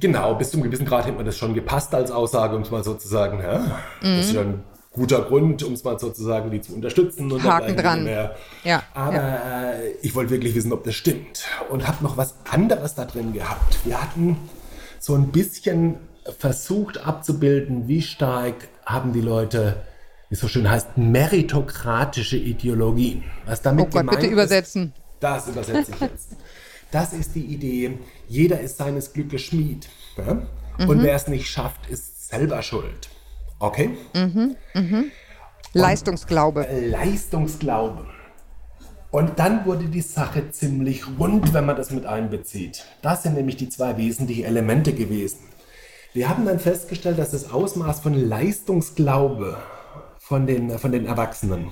Genau, bis zu einem gewissen Grad hätte man das schon gepasst als Aussage, um es mal so zu sagen. Ja? Mhm. Das ist ja ein guter Grund, um es mal sozusagen, die zu unterstützen. Und Haken dran. Ja, Aber ja. Äh, ich wollte wirklich wissen, ob das stimmt. Und habe noch was anderes da drin gehabt. Wir hatten so ein bisschen versucht abzubilden, wie stark haben die Leute, wie es so schön heißt, meritokratische Ideologien. Was damit oh Gott, bitte übersetzen. Ist, das übersetze ich jetzt. Das ist die Idee, jeder ist seines Glückes Schmied. Ja? Und mhm. wer es nicht schafft, ist selber schuld. Okay? Mhm. Mhm. Leistungsglaube. Und Leistungsglaube. Und dann wurde die Sache ziemlich rund, wenn man das mit einbezieht. Das sind nämlich die zwei wesentlichen Elemente gewesen. Wir haben dann festgestellt, dass das Ausmaß von Leistungsglaube von den, von den Erwachsenen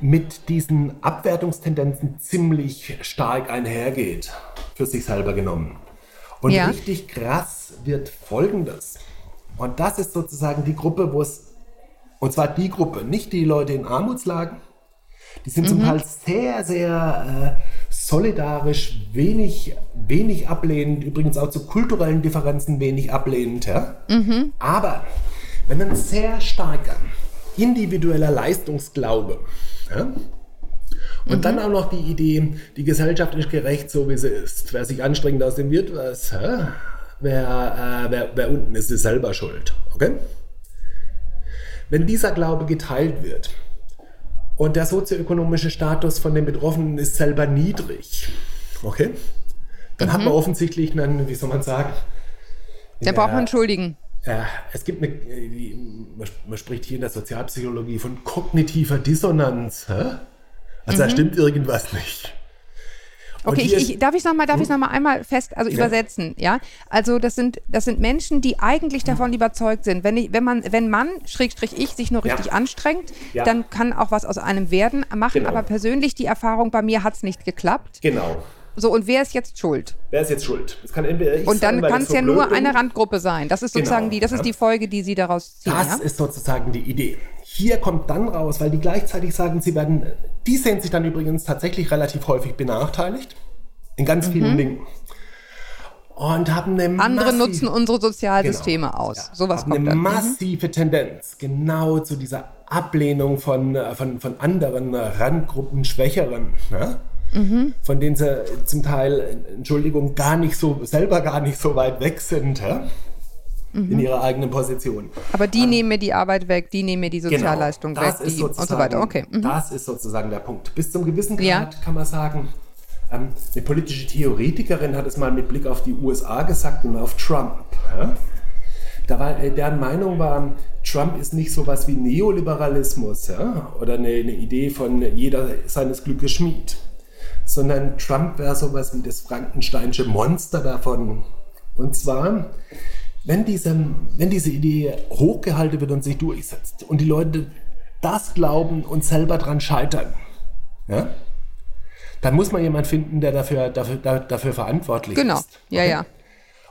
mit diesen Abwertungstendenzen ziemlich stark einhergeht, für sich selber genommen. Und ja. richtig krass wird Folgendes. Und das ist sozusagen die Gruppe, wo es, und zwar die Gruppe, nicht die Leute in Armutslagen, die sind mhm. zum Teil sehr, sehr äh, solidarisch, wenig, wenig ablehnend, übrigens auch zu kulturellen Differenzen wenig ablehnend. Ja? Mhm. Aber wenn ein sehr starker individueller Leistungsglaube ja? Und mhm. dann auch noch die Idee, die Gesellschaft ist gerecht, so wie sie ist. Wer sich anstrengt aus dem wird, was, hä? Wer, äh, wer, wer unten ist, ist selber schuld. Okay? Wenn dieser Glaube geteilt wird und der sozioökonomische Status von den Betroffenen ist selber niedrig, okay? Dann mhm. hat man offensichtlich einen, wie soll man sagen, der braucht man Schuldigen. Ja, es gibt eine, man spricht hier in der Sozialpsychologie von kognitiver Dissonanz. Hä? Also mhm. da stimmt irgendwas nicht. Okay, ich, ich, darf ich noch mal, darf hm? ich noch mal einmal fest, also ja. übersetzen, ja? Also das sind, das sind Menschen, die eigentlich davon überzeugt sind, wenn ich, wenn man, wenn man Schrägstrich ich sich nur richtig ja. anstrengt, ja. dann kann auch was aus einem werden machen. Genau. Aber persönlich die Erfahrung bei mir hat es nicht geklappt. Genau. So, und wer ist jetzt schuld? Wer ist jetzt schuld? Das kann entweder ich Und dann kann es so ja nur bin. eine Randgruppe sein. Das ist sozusagen genau, die, das ist die Folge, die Sie daraus ziehen. Das ist sozusagen die Idee. Hier kommt dann raus, weil die gleichzeitig sagen, sie werden, die sehen sich dann übrigens tatsächlich relativ häufig benachteiligt. In ganz vielen mhm. Dingen. Und haben eine Andere nutzen unsere Sozialsysteme genau, aus. Ja, Sowas kommt eine dann. Mhm. massive mhm. Tendenz genau zu dieser Ablehnung von, äh, von, von anderen Randgruppen, Schwächeren. Ne? mhm. von denen sie zum Teil, Entschuldigung, gar nicht so, selber gar nicht so weit weg sind. Ja? Mhm. in ihrer eigenen Position. Aber die ähm, nehmen mir die Arbeit weg, die nehmen mir die genau, Sozialleistung genau, weg die, und so weiter. Okay. Mhm. Das ist sozusagen der Punkt. Bis zum gewissen Grad ja. kann man sagen, ähm, eine politische Theoretikerin hat es mal mit Blick auf die USA gesagt und auf Trump. Ja? Da war, äh, deren Meinung war, Trump ist nicht so was wie Neoliberalismus ja? oder eine, eine Idee von jeder seines Glückes Schmied sondern Trump wäre sowas wie das Frankensteinsche Monster davon. Und zwar, wenn diese, wenn diese Idee hochgehalten wird und sich durchsetzt und die Leute das glauben und selber dran scheitern, ja, dann muss man jemanden finden, der dafür, dafür, dafür verantwortlich genau. ist. Genau, okay? ja, ja.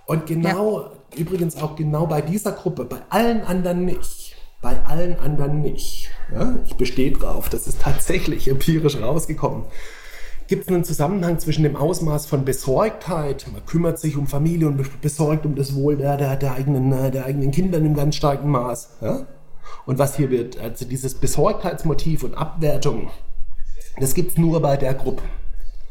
Und genau, ja. übrigens auch genau bei dieser Gruppe, bei allen anderen nicht. Bei allen anderen nicht. Ja? Ich bestehe drauf, das ist tatsächlich empirisch rausgekommen gibt es einen Zusammenhang zwischen dem Ausmaß von Besorgtheit, man kümmert sich um Familie und besorgt um das Wohl der, der, der, eigenen, äh, der eigenen Kinder in einem ganz starken Maß. Ja? Und was hier wird, also dieses Besorgtheitsmotiv und Abwertung, das gibt es nur bei der Gruppe.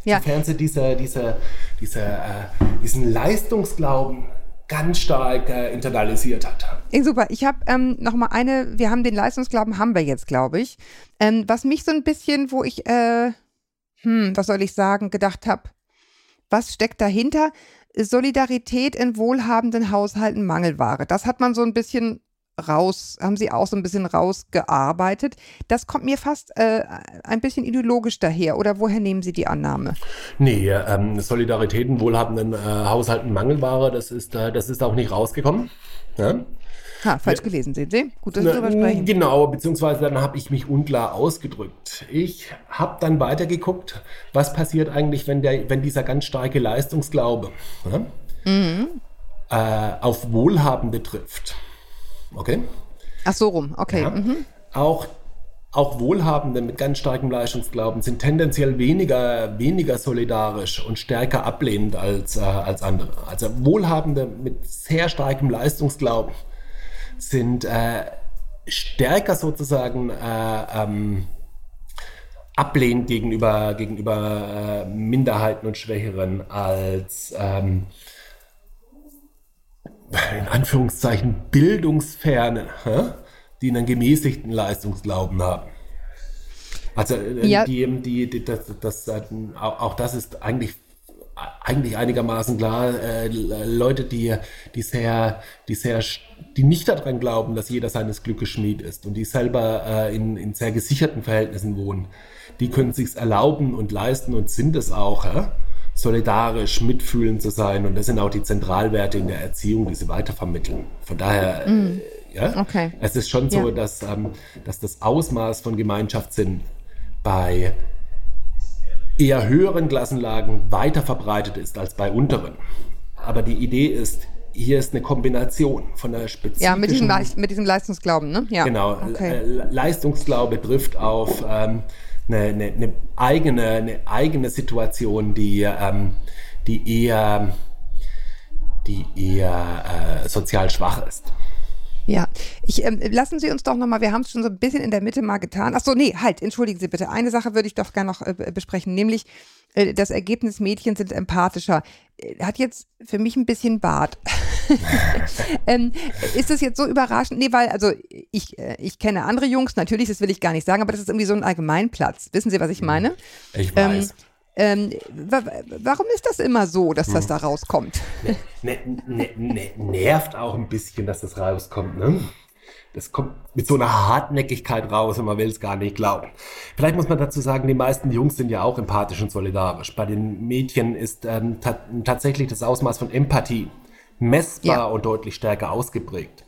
Ja. Sofern sie diese, diese, diese, äh, diesen Leistungsglauben ganz stark äh, internalisiert hat. super. Ich habe ähm, noch mal eine, wir haben den Leistungsglauben, haben wir jetzt, glaube ich. Ähm, was mich so ein bisschen, wo ich äh, hm, was soll ich sagen, gedacht habe, was steckt dahinter? Solidarität in wohlhabenden Haushalten Mangelware. Das hat man so ein bisschen raus, haben sie auch so ein bisschen rausgearbeitet. Das kommt mir fast äh, ein bisschen ideologisch daher. Oder woher nehmen Sie die Annahme? Nee, ähm, Solidarität in wohlhabenden äh, Haushalten Mangelware, das ist, äh, das ist auch nicht rausgekommen. Ja? Ha, falsch gelesen, sehen Sie? Gut, dass Sie darüber sprechen. Genau, beziehungsweise dann habe ich mich unklar ausgedrückt. Ich habe dann weitergeguckt, was passiert eigentlich, wenn, der, wenn dieser ganz starke Leistungsglaube ja, mhm. äh, auf Wohlhabende trifft. Okay? Ach so rum, okay. Ja. Mhm. Auch auch Wohlhabende mit ganz starkem Leistungsglauben sind tendenziell weniger, weniger solidarisch und stärker ablehnend als, äh, als andere. Also Wohlhabende mit sehr starkem Leistungsglauben sind äh, stärker sozusagen äh, ähm, ablehnend gegenüber, gegenüber äh, Minderheiten und Schwächeren als, ähm, in Anführungszeichen Bildungsferne, die einen gemäßigten Leistungsglauben haben. Also äh, ja. die, die, die, das, das, auch das ist eigentlich eigentlich einigermaßen klar, äh, Leute, die, die sehr, die sehr, die nicht daran glauben, dass jeder seines Glückes Schmied ist und die selber äh, in, in sehr gesicherten Verhältnissen wohnen, die können sich's erlauben und leisten und sind es auch, ja? solidarisch, mitfühlend zu sein. Und das sind auch die Zentralwerte in der Erziehung, die sie weitervermitteln. Von daher, mm. ja, okay. es ist schon so, ja. dass, ähm, dass das Ausmaß von Gemeinschaftssinn bei eher höheren Klassenlagen weiter verbreitet ist als bei unteren. Aber die Idee ist, hier ist eine Kombination von einer spezifischen... Ja, mit diesem, mit diesem Leistungsglauben, ne? Ja. Genau. Okay. Leistungsglaube trifft auf ähm, eine, eine, eine, eigene, eine eigene Situation, die, ähm, die eher, die eher äh, sozial schwach ist. Ja, ich, ähm, lassen Sie uns doch nochmal, wir haben es schon so ein bisschen in der Mitte mal getan. Ach so, nee, halt, entschuldigen Sie bitte. Eine Sache würde ich doch gerne noch äh, besprechen, nämlich äh, das Ergebnis, Mädchen sind empathischer. Äh, hat jetzt für mich ein bisschen Bart. ähm, ist das jetzt so überraschend? Nee, weil, also ich, äh, ich kenne andere Jungs, natürlich, das will ich gar nicht sagen, aber das ist irgendwie so ein Allgemeinplatz. Wissen Sie, was ich meine? Ich weiß. Ähm, ähm, warum ist das immer so, dass das hm. da rauskommt? Ne, ne, ne, nervt auch ein bisschen, dass das rauskommt. Ne? Das kommt mit so einer Hartnäckigkeit raus und man will es gar nicht glauben. Vielleicht muss man dazu sagen, die meisten Jungs sind ja auch empathisch und solidarisch. Bei den Mädchen ist ähm, tatsächlich das Ausmaß von Empathie messbar ja. und deutlich stärker ausgeprägt.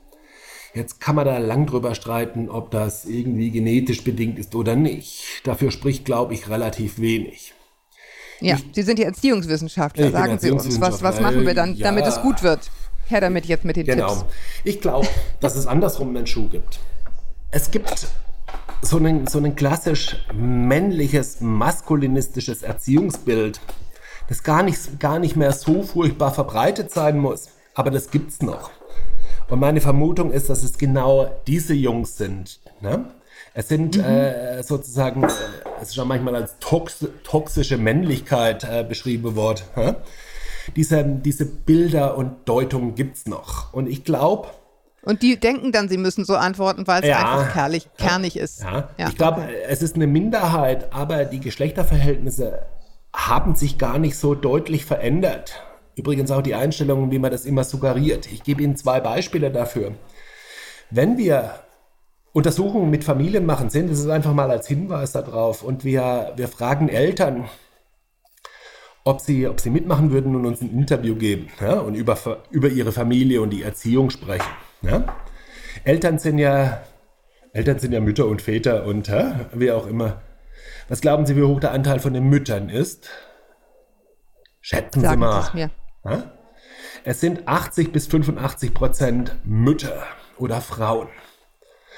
Jetzt kann man da lang drüber streiten, ob das irgendwie genetisch bedingt ist oder nicht. Dafür spricht, glaube ich, relativ wenig. Ja, ich, Sie sind die Erziehungswissenschaftler. Sagen Sie uns, was, was machen wir dann, ja, damit es gut wird? Her damit jetzt mit den genau. Tipps. Genau. Ich glaube, dass es andersrum einen Schuh gibt. Es gibt so ein, so ein klassisch männliches, maskulinistisches Erziehungsbild, das gar nicht, gar nicht mehr so furchtbar verbreitet sein muss. Aber das gibt's noch. Und meine Vermutung ist, dass es genau diese Jungs sind, ne? Es sind mhm. äh, sozusagen, äh, es ist schon manchmal als tox toxische Männlichkeit äh, beschrieben worden. Hä? Diese, diese Bilder und Deutungen gibt es noch. Und ich glaube, und die denken dann, sie müssen so antworten, weil es ja, einfach kerlich, kernig ist. Ja. ja ich glaube, okay. es ist eine Minderheit, aber die Geschlechterverhältnisse haben sich gar nicht so deutlich verändert. Übrigens auch die Einstellungen, wie man das immer suggeriert. Ich gebe Ihnen zwei Beispiele dafür. Wenn wir Untersuchungen mit Familien machen sind. Das ist einfach mal als Hinweis darauf. Und wir, wir fragen Eltern, ob sie, ob sie mitmachen würden und uns ein Interview geben ja, und über, über ihre Familie und die Erziehung sprechen. Ja. Eltern sind ja Eltern sind ja Mütter und Väter und ja, wie auch immer. Was glauben Sie, wie hoch der Anteil von den Müttern ist? Schätzen Sagen Sie mal. Es, mir. Ja? es sind 80 bis 85 Prozent Mütter oder Frauen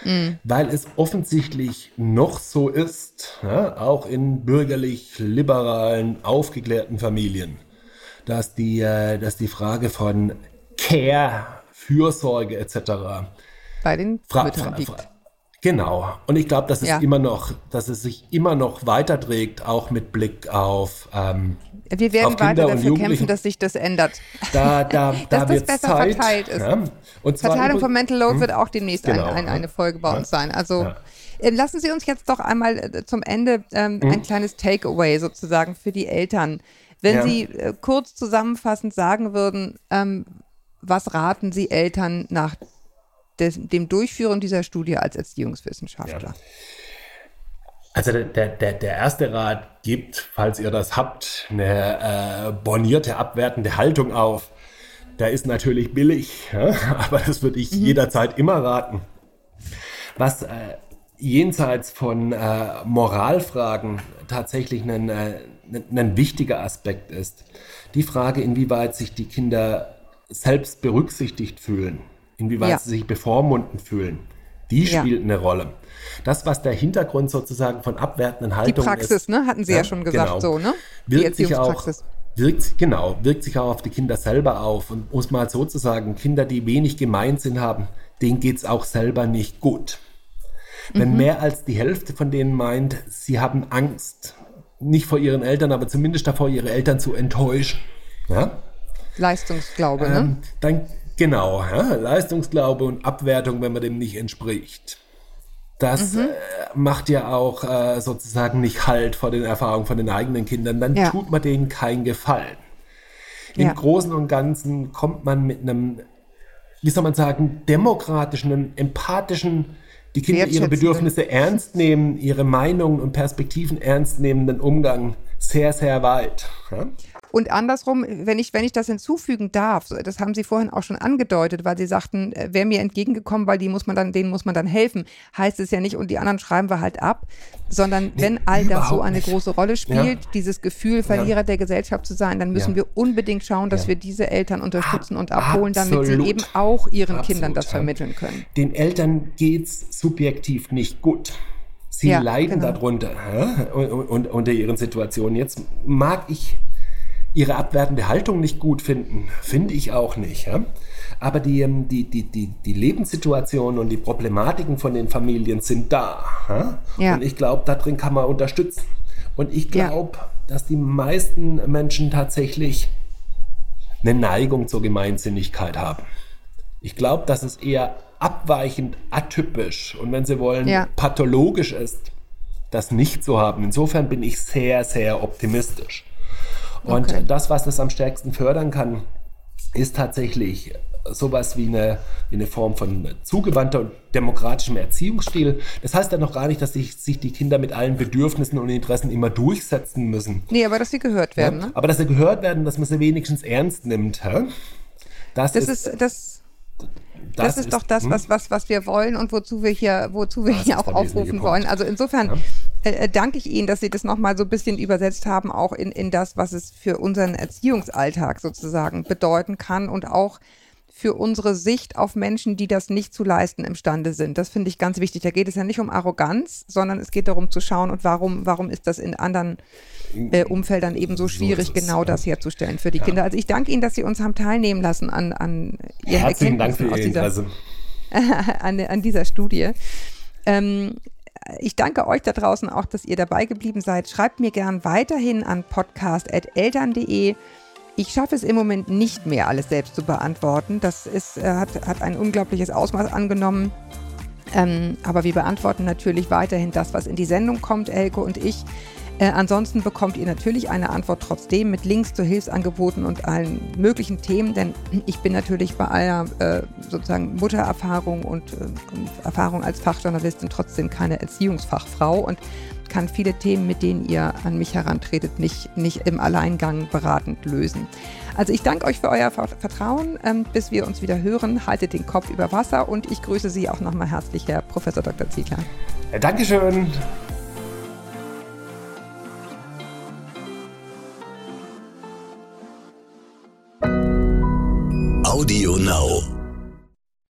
mhm. weil es offensichtlich noch so ist, ja, auch in bürgerlich-liberalen, aufgeklärten Familien, dass die, äh, dass die Frage von Care, Fürsorge etc. bei den Fra Müttern liegt. Genau. Und ich glaube, dass es ja. immer noch, dass es sich immer noch weiterträgt, auch mit Blick auf ähm, wir werden weiter dafür kämpfen, dass sich das ändert. Da, da, da dass das besser Zeit, verteilt ist. Ja. Und Verteilung von Mental Load hm, wird auch demnächst genau, ein, ein, eine Folge bei ja. uns sein. Also. Äh, lassen Sie uns jetzt doch einmal äh, zum Ende ähm, hm. ein kleines Takeaway sozusagen für die Eltern. Wenn Sie äh, kurz zusammenfassend sagen würden, ähm, was raten Sie Eltern nach des, dem Durchführen dieser Studie als Erziehungswissenschaftler? Also der, der, der erste Rat gibt, falls ihr das habt, eine äh, bornierte, abwertende Haltung auf. Der ist natürlich billig, ja? aber das würde ich mhm. jederzeit immer raten. Was äh, jenseits von äh, Moralfragen tatsächlich ein, äh, ein wichtiger Aspekt ist, die Frage, inwieweit sich die Kinder selbst berücksichtigt fühlen, inwieweit ja. sie sich bevormundend fühlen, die spielt ja. eine Rolle. Das, was der Hintergrund sozusagen von abwertenden Haltungen ist. Die Praxis, ist, ne? Hatten Sie ja, ja schon gesagt, genau, so, ne? Die wirkt sich auch, wirkt, genau, wirkt sich auch auf die Kinder selber auf. Und muss mal sozusagen, Kinder, die wenig gemeint sind, haben, denen geht es auch selber nicht gut. Wenn mhm. mehr als die Hälfte von denen meint, sie haben Angst, nicht vor ihren Eltern, aber zumindest davor, ihre Eltern zu enttäuschen. Ja? Leistungsglaube, ne? ähm, Dann Genau, ja, Leistungsglaube und Abwertung, wenn man dem nicht entspricht. Das mhm. äh, macht ja auch äh, sozusagen nicht Halt vor den Erfahrungen von den eigenen Kindern. Dann ja. tut man denen keinen Gefallen. Im ja. Großen und Ganzen kommt man mit einem, wie soll man sagen, demokratischen, empathischen, die Kinder ihre Bedürfnisse ernst nehmen, ihre Meinungen und Perspektiven ernst nehmenden Umgang sehr, sehr weit. Ja? Und andersrum, wenn ich, wenn ich das hinzufügen darf, das haben Sie vorhin auch schon angedeutet, weil Sie sagten, äh, wer mir entgegengekommen, weil die muss man dann, denen muss man dann helfen, heißt es ja nicht, und die anderen schreiben wir halt ab, sondern nee, wenn all das so eine nicht. große Rolle spielt, ja. dieses Gefühl, Verlierer ja. der Gesellschaft zu sein, dann müssen ja. wir unbedingt schauen, dass wir diese Eltern unterstützen und abholen, damit sie eben auch ihren Absolut. Kindern das vermitteln können. Den Eltern geht es subjektiv nicht gut. Sie leiden genau. darunter und unter ihren Situationen. Jetzt mag ich ihre abwertende Haltung nicht gut finden. Finde ich auch nicht. Ja? Aber die, ähm, die, die, die, die Lebenssituationen und die Problematiken von den Familien sind da. Ja? Ja. Und ich glaube, darin kann man unterstützen. Und ich glaube, dass die meisten Menschen tatsächlich eine Neigung zur Gemeinsinnigkeit haben. Ich glaube, dass es eher abweichend atypisch und wenn Sie wollen, pathologisch ist, das nicht zu haben. Insofern bin ich sehr, sehr optimistisch. Und okay. das, was das am stärksten fördern kann, ist tatsächlich sowas wie eine, wie eine Form von zugewandter und demokratischem Erziehungsstil. Das heißt ja noch gar nicht, dass sich, sich die Kinder mit allen Bedürfnissen und Interessen immer durchsetzen müssen. Nee, aber dass sie gehört werden. Ja? Ne? Aber dass sie gehört werden, dass man sie wenigstens ernst nimmt. Ja? Das, das ist, ist das das, das ist, doch das, hm? was, was, was wir wollen und wozu wir hier, wozu wir hier auch aufrufen wollen. Also insofern ja. Äh, äh, danke ich Ihnen, dass Sie das nochmal so ein bisschen übersetzt haben, auch in, in das, was es für unseren Erziehungsalltag sozusagen bedeuten kann und auch für unsere Sicht auf Menschen, die das nicht zu leisten imstande sind. Das finde ich ganz wichtig. Da geht es ja nicht um Arroganz, sondern es geht darum zu schauen und warum, warum ist das in anderen äh, Umfeldern eben so schwierig, so genau das herzustellen für die ja. Kinder. Also ich danke Ihnen, dass Sie uns haben teilnehmen lassen an, an Ihren Herzlichen Dank für Ihr Interesse. an, an dieser Studie. Ähm, ich danke euch da draußen auch, dass ihr dabei geblieben seid. Schreibt mir gern weiterhin an podcast.eltern.de. Ich schaffe es im Moment nicht mehr, alles selbst zu beantworten. Das ist, äh, hat, hat ein unglaubliches Ausmaß angenommen. Ähm, aber wir beantworten natürlich weiterhin das, was in die Sendung kommt, Elke und ich. Äh, ansonsten bekommt ihr natürlich eine Antwort trotzdem mit Links zu Hilfsangeboten und allen möglichen Themen, denn ich bin natürlich bei aller äh, sozusagen Muttererfahrung und, äh, Erfahrung als Fachjournalistin trotzdem keine Erziehungsfachfrau und kann viele Themen, mit denen ihr an mich herantretet, nicht, nicht im Alleingang beratend lösen. Also ich danke euch für euer Vertrauen. Ähm, bis wir uns wieder hören, haltet den Kopf über Wasser und ich grüße Sie auch nochmal herzlich, Herr Professor Dr. Ziegler. Ja, Dankeschön. Audio Now.